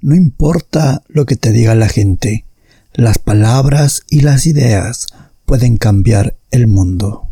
No importa lo que te diga la gente, las palabras y las ideas pueden cambiar el mundo.